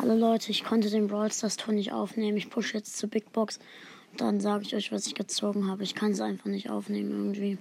Hallo Leute, ich konnte den Brawl Stars Ton nicht aufnehmen. Ich pushe jetzt zur Big Box. Dann sage ich euch, was ich gezogen habe. Ich kann es einfach nicht aufnehmen irgendwie.